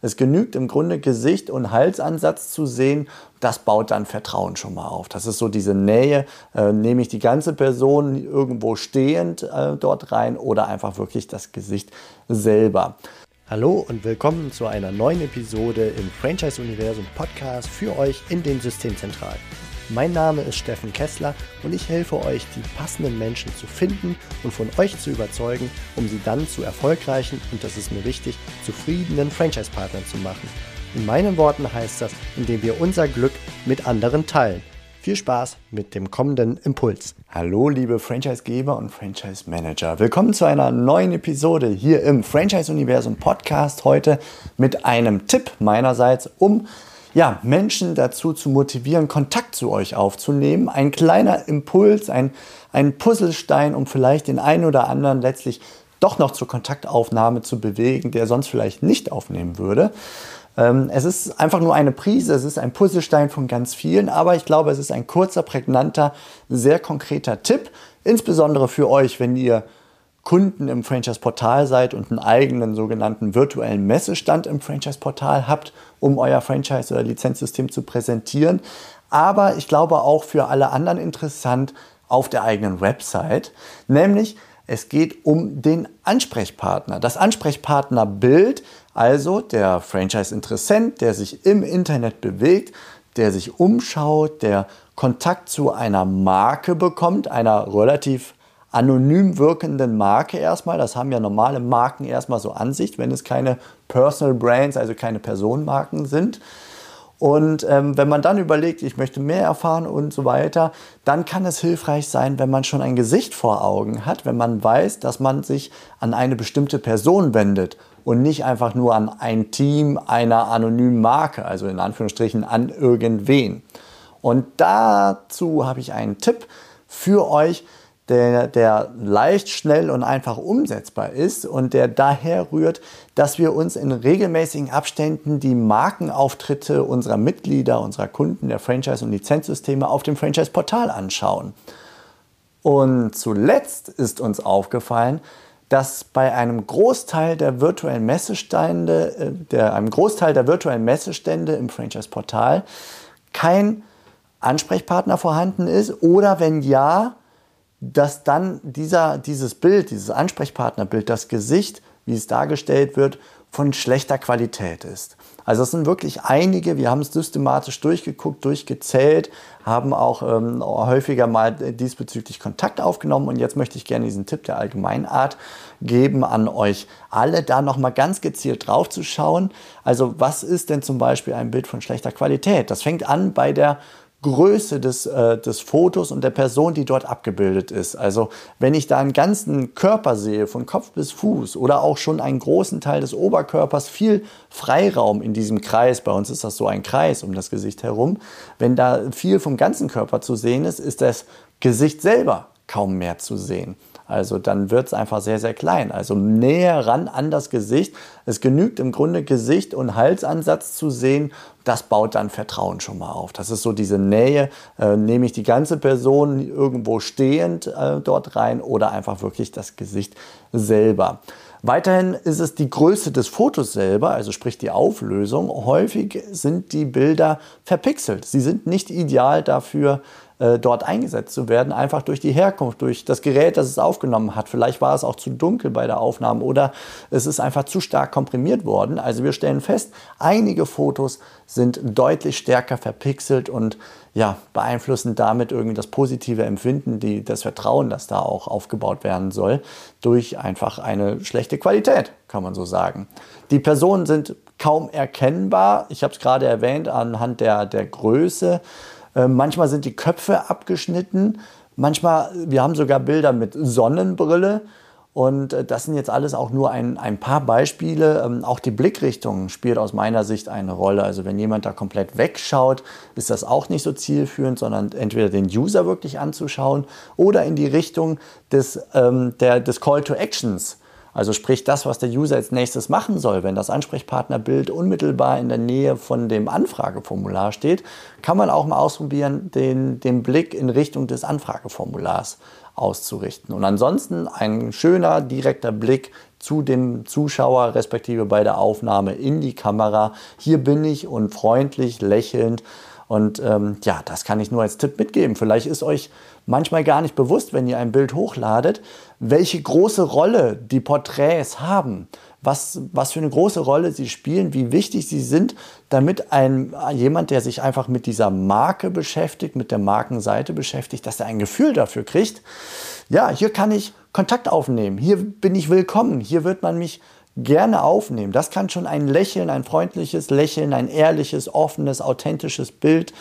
Es genügt im Grunde Gesicht und Halsansatz zu sehen. Das baut dann Vertrauen schon mal auf. Das ist so diese Nähe. Äh, nehme ich die ganze Person irgendwo stehend äh, dort rein oder einfach wirklich das Gesicht selber. Hallo und willkommen zu einer neuen Episode im Franchise-Universum Podcast für euch in den Systemzentralen. Mein Name ist Steffen Kessler und ich helfe euch, die passenden Menschen zu finden und von euch zu überzeugen, um sie dann zu erfolgreichen und das ist mir wichtig, zufriedenen Franchise-Partnern zu machen. In meinen Worten heißt das, indem wir unser Glück mit anderen teilen. Viel Spaß mit dem kommenden Impuls. Hallo, liebe Franchise-Geber und Franchise-Manager. Willkommen zu einer neuen Episode hier im Franchise-Universum Podcast. Heute mit einem Tipp meinerseits, um ja, Menschen dazu zu motivieren, Kontakt zu euch aufzunehmen. Ein kleiner Impuls, ein, ein Puzzlestein, um vielleicht den einen oder anderen letztlich doch noch zur Kontaktaufnahme zu bewegen, der sonst vielleicht nicht aufnehmen würde. Ähm, es ist einfach nur eine Prise, es ist ein Puzzlestein von ganz vielen, aber ich glaube, es ist ein kurzer, prägnanter, sehr konkreter Tipp, insbesondere für euch, wenn ihr Kunden im Franchise-Portal seid und einen eigenen sogenannten virtuellen Messestand im Franchise-Portal habt, um euer Franchise- oder Lizenzsystem zu präsentieren. Aber ich glaube auch für alle anderen interessant auf der eigenen Website, nämlich es geht um den Ansprechpartner. Das Ansprechpartnerbild, also der Franchise-Interessent, der sich im Internet bewegt, der sich umschaut, der Kontakt zu einer Marke bekommt, einer relativ anonym wirkenden Marke erstmal. Das haben ja normale Marken erstmal so an sich, wenn es keine Personal Brands, also keine Personenmarken sind. Und ähm, wenn man dann überlegt, ich möchte mehr erfahren und so weiter, dann kann es hilfreich sein, wenn man schon ein Gesicht vor Augen hat, wenn man weiß, dass man sich an eine bestimmte Person wendet und nicht einfach nur an ein Team einer anonymen Marke, also in Anführungsstrichen an irgendwen. Und dazu habe ich einen Tipp für euch, der, der leicht, schnell und einfach umsetzbar ist und der daher rührt, dass wir uns in regelmäßigen Abständen die Markenauftritte unserer Mitglieder, unserer Kunden, der Franchise- und Lizenzsysteme auf dem Franchise-Portal anschauen. Und zuletzt ist uns aufgefallen, dass bei einem Großteil der virtuellen Messestände, äh, der, einem Großteil der virtuellen Messestände im Franchise-Portal kein Ansprechpartner vorhanden ist oder wenn ja, dass dann dieser, dieses Bild, dieses Ansprechpartnerbild, das Gesicht, wie es dargestellt wird, von schlechter Qualität ist. Also es sind wirklich einige, wir haben es systematisch durchgeguckt, durchgezählt, haben auch ähm, häufiger mal diesbezüglich Kontakt aufgenommen und jetzt möchte ich gerne diesen Tipp der Allgemeinart geben an euch alle, da nochmal ganz gezielt drauf zu schauen. Also was ist denn zum Beispiel ein Bild von schlechter Qualität? Das fängt an bei der Größe des, äh, des Fotos und der Person, die dort abgebildet ist. Also wenn ich da einen ganzen Körper sehe, von Kopf bis Fuß oder auch schon einen großen Teil des Oberkörpers, viel Freiraum in diesem Kreis, bei uns ist das so ein Kreis um das Gesicht herum, wenn da viel vom ganzen Körper zu sehen ist, ist das Gesicht selber kaum mehr zu sehen. Also dann wird es einfach sehr, sehr klein. Also näher ran an das Gesicht. Es genügt im Grunde Gesicht und Halsansatz zu sehen. Das baut dann Vertrauen schon mal auf. Das ist so diese Nähe. Äh, nehme ich die ganze Person irgendwo stehend äh, dort rein oder einfach wirklich das Gesicht selber. Weiterhin ist es die Größe des Fotos selber, also sprich die Auflösung. Häufig sind die Bilder verpixelt. Sie sind nicht ideal dafür, äh, dort eingesetzt zu werden, einfach durch die Herkunft, durch das Gerät, das es aufgenommen hat. Vielleicht war es auch zu dunkel bei der Aufnahme oder es ist einfach zu stark komprimiert worden. Also wir stellen fest, einige Fotos sind deutlich stärker verpixelt und ja, beeinflussen damit irgendwie das positive Empfinden, die, das Vertrauen, das da auch aufgebaut werden soll, durch einfach eine schlechte Qualität, kann man so sagen. Die Personen sind kaum erkennbar. Ich habe es gerade erwähnt anhand der, der Größe. Ähm, manchmal sind die Köpfe abgeschnitten. Manchmal, wir haben sogar Bilder mit Sonnenbrille. Und äh, das sind jetzt alles auch nur ein, ein paar Beispiele. Ähm, auch die Blickrichtung spielt aus meiner Sicht eine Rolle. Also wenn jemand da komplett wegschaut, ist das auch nicht so zielführend, sondern entweder den User wirklich anzuschauen oder in die Richtung des, ähm, der, des Call to Actions also sprich das, was der User als nächstes machen soll. Wenn das Ansprechpartnerbild unmittelbar in der Nähe von dem Anfrageformular steht, kann man auch mal ausprobieren, den, den Blick in Richtung des Anfrageformulars auszurichten. Und ansonsten ein schöner, direkter Blick zu dem Zuschauer, respektive bei der Aufnahme in die Kamera. Hier bin ich und freundlich, lächelnd. Und ähm, ja, das kann ich nur als Tipp mitgeben. Vielleicht ist euch manchmal gar nicht bewusst, wenn ihr ein Bild hochladet, welche große Rolle die Porträts haben was, was für eine große Rolle sie spielen, wie wichtig sie sind, damit ein, jemand, der sich einfach mit dieser Marke beschäftigt, mit der Markenseite beschäftigt, dass er ein Gefühl dafür kriegt. Ja, hier kann ich Kontakt aufnehmen, hier bin ich willkommen, hier wird man mich gerne aufnehmen. Das kann schon ein Lächeln, ein freundliches Lächeln, ein ehrliches, offenes, authentisches Bild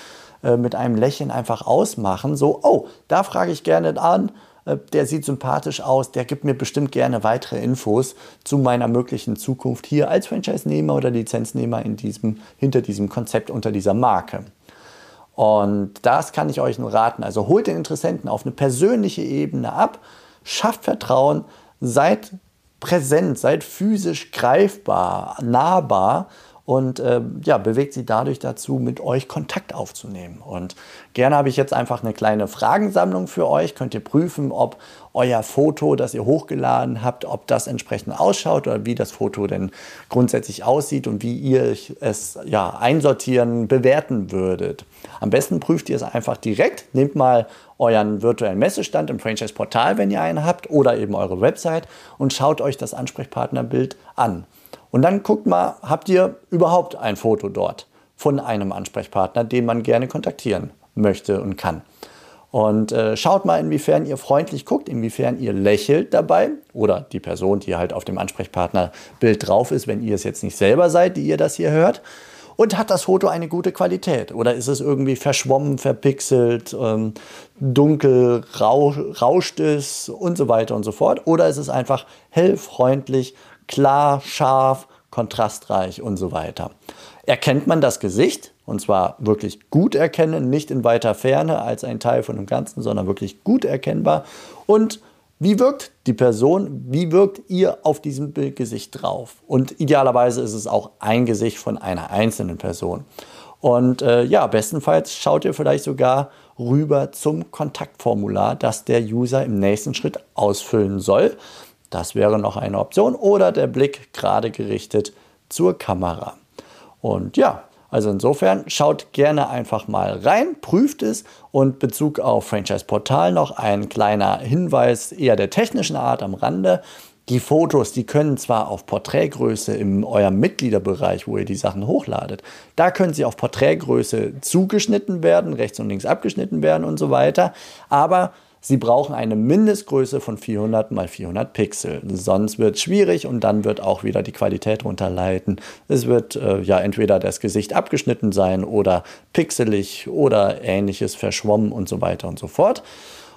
äh, mit einem Lächeln einfach ausmachen. So, oh, da frage ich gerne an, äh, der sieht sympathisch aus, der gibt mir bestimmt gerne weitere Infos zu meiner möglichen Zukunft hier als Franchise-Nehmer oder Lizenznehmer in diesem, hinter diesem Konzept unter dieser Marke. Und das kann ich euch nur raten. Also holt den Interessenten auf eine persönliche Ebene ab, schafft Vertrauen, seid präsent, seid physisch greifbar, nahbar und äh, ja, bewegt sie dadurch dazu, mit euch Kontakt aufzunehmen. Und gerne habe ich jetzt einfach eine kleine Fragensammlung für euch. Könnt ihr prüfen, ob euer Foto, das ihr hochgeladen habt, ob das entsprechend ausschaut oder wie das Foto denn grundsätzlich aussieht und wie ihr es ja, einsortieren, bewerten würdet. Am besten prüft ihr es einfach direkt. Nehmt mal euren virtuellen Messestand im Franchise-Portal, wenn ihr einen habt, oder eben eure Website und schaut euch das Ansprechpartnerbild an. Und dann guckt mal, habt ihr überhaupt ein Foto dort von einem Ansprechpartner, den man gerne kontaktieren möchte und kann. Und äh, schaut mal, inwiefern ihr freundlich guckt, inwiefern ihr lächelt dabei oder die Person, die halt auf dem Ansprechpartnerbild drauf ist, wenn ihr es jetzt nicht selber seid, die ihr das hier hört. Und hat das Foto eine gute Qualität? Oder ist es irgendwie verschwommen, verpixelt, ähm, dunkel, rausch, rauscht es und so weiter und so fort? Oder ist es einfach hell, freundlich, klar, scharf, kontrastreich und so weiter. Erkennt man das Gesicht, und zwar wirklich gut erkennen, nicht in weiter Ferne als ein Teil von dem Ganzen, sondern wirklich gut erkennbar. Und wie wirkt die Person, wie wirkt ihr auf diesem Bildgesicht drauf? Und idealerweise ist es auch ein Gesicht von einer einzelnen Person. Und äh, ja, bestenfalls schaut ihr vielleicht sogar rüber zum Kontaktformular, das der User im nächsten Schritt ausfüllen soll. Das wäre noch eine Option oder der Blick gerade gerichtet zur Kamera. Und ja, also insofern schaut gerne einfach mal rein, prüft es und Bezug auf Franchise Portal noch ein kleiner Hinweis eher der technischen Art am Rande. Die Fotos, die können zwar auf Porträtgröße in eurem Mitgliederbereich, wo ihr die Sachen hochladet, da können sie auf Porträtgröße zugeschnitten werden, rechts und links abgeschnitten werden und so weiter, aber Sie brauchen eine Mindestgröße von 400 mal 400 Pixel. Sonst wird es schwierig und dann wird auch wieder die Qualität runterleiten. Es wird äh, ja entweder das Gesicht abgeschnitten sein oder pixelig oder ähnliches verschwommen und so weiter und so fort.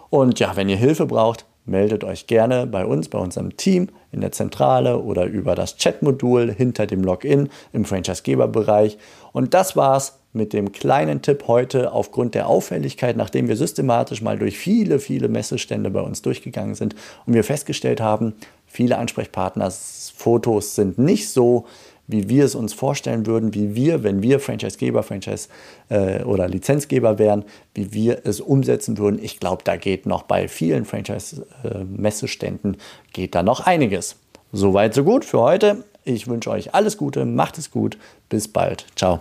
Und ja, wenn ihr Hilfe braucht, meldet euch gerne bei uns, bei unserem Team in der Zentrale oder über das Chat-Modul hinter dem Login im Franchise-Geber-Bereich. Und das war's mit dem kleinen Tipp heute aufgrund der Auffälligkeit, nachdem wir systematisch mal durch viele, viele Messestände bei uns durchgegangen sind und wir festgestellt haben, viele Ansprechpartners Fotos sind nicht so, wie wir es uns vorstellen würden, wie wir, wenn wir Franchisegeber, Franchise äh, oder Lizenzgeber wären, wie wir es umsetzen würden. Ich glaube, da geht noch bei vielen Franchise-Messeständen äh, geht da noch einiges. Soweit, so gut für heute. Ich wünsche euch alles Gute, macht es gut, bis bald. Ciao.